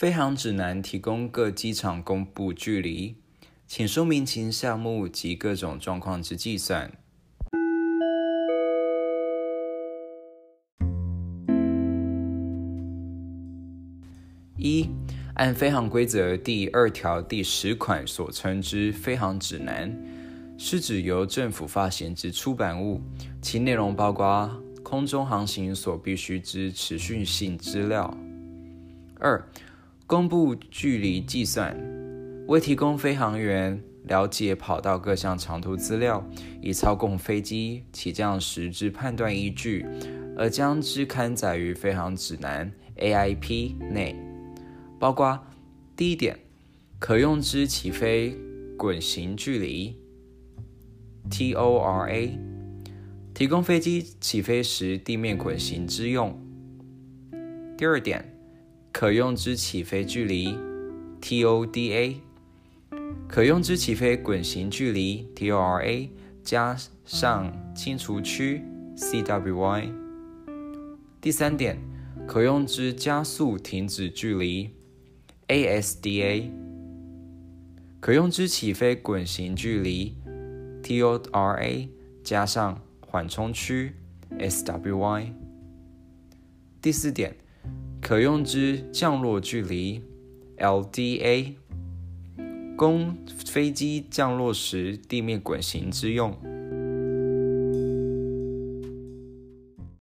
飞航指南提供各机场公布距离，请说明其项目及各种状况之计算。一、按飞航规则第二条第十款所称之飞航指南，是指由政府发行之出版物，其内容包括空中航行所必须之持续性资料。二、公布距离计算，为提供飞行员了解跑道各项长途资料，以操控飞机起降时之判断依据，而将之刊载于飞航指南 AIP 内，包括第一点，可用之起飞滚行距离 TORA，提供飞机起飞时地面滚行之用。第二点。可用之起飞距离 TODA，可用之起飞滚行距离 TORA 加上清除区 CWY。第三点，可用之加速停止距离 ASDA，可用之起飞滚行距离 TORA 加上缓冲区 SWY。第四点。可用之降落距离 （LDA），供飞机降落时地面滚行之用。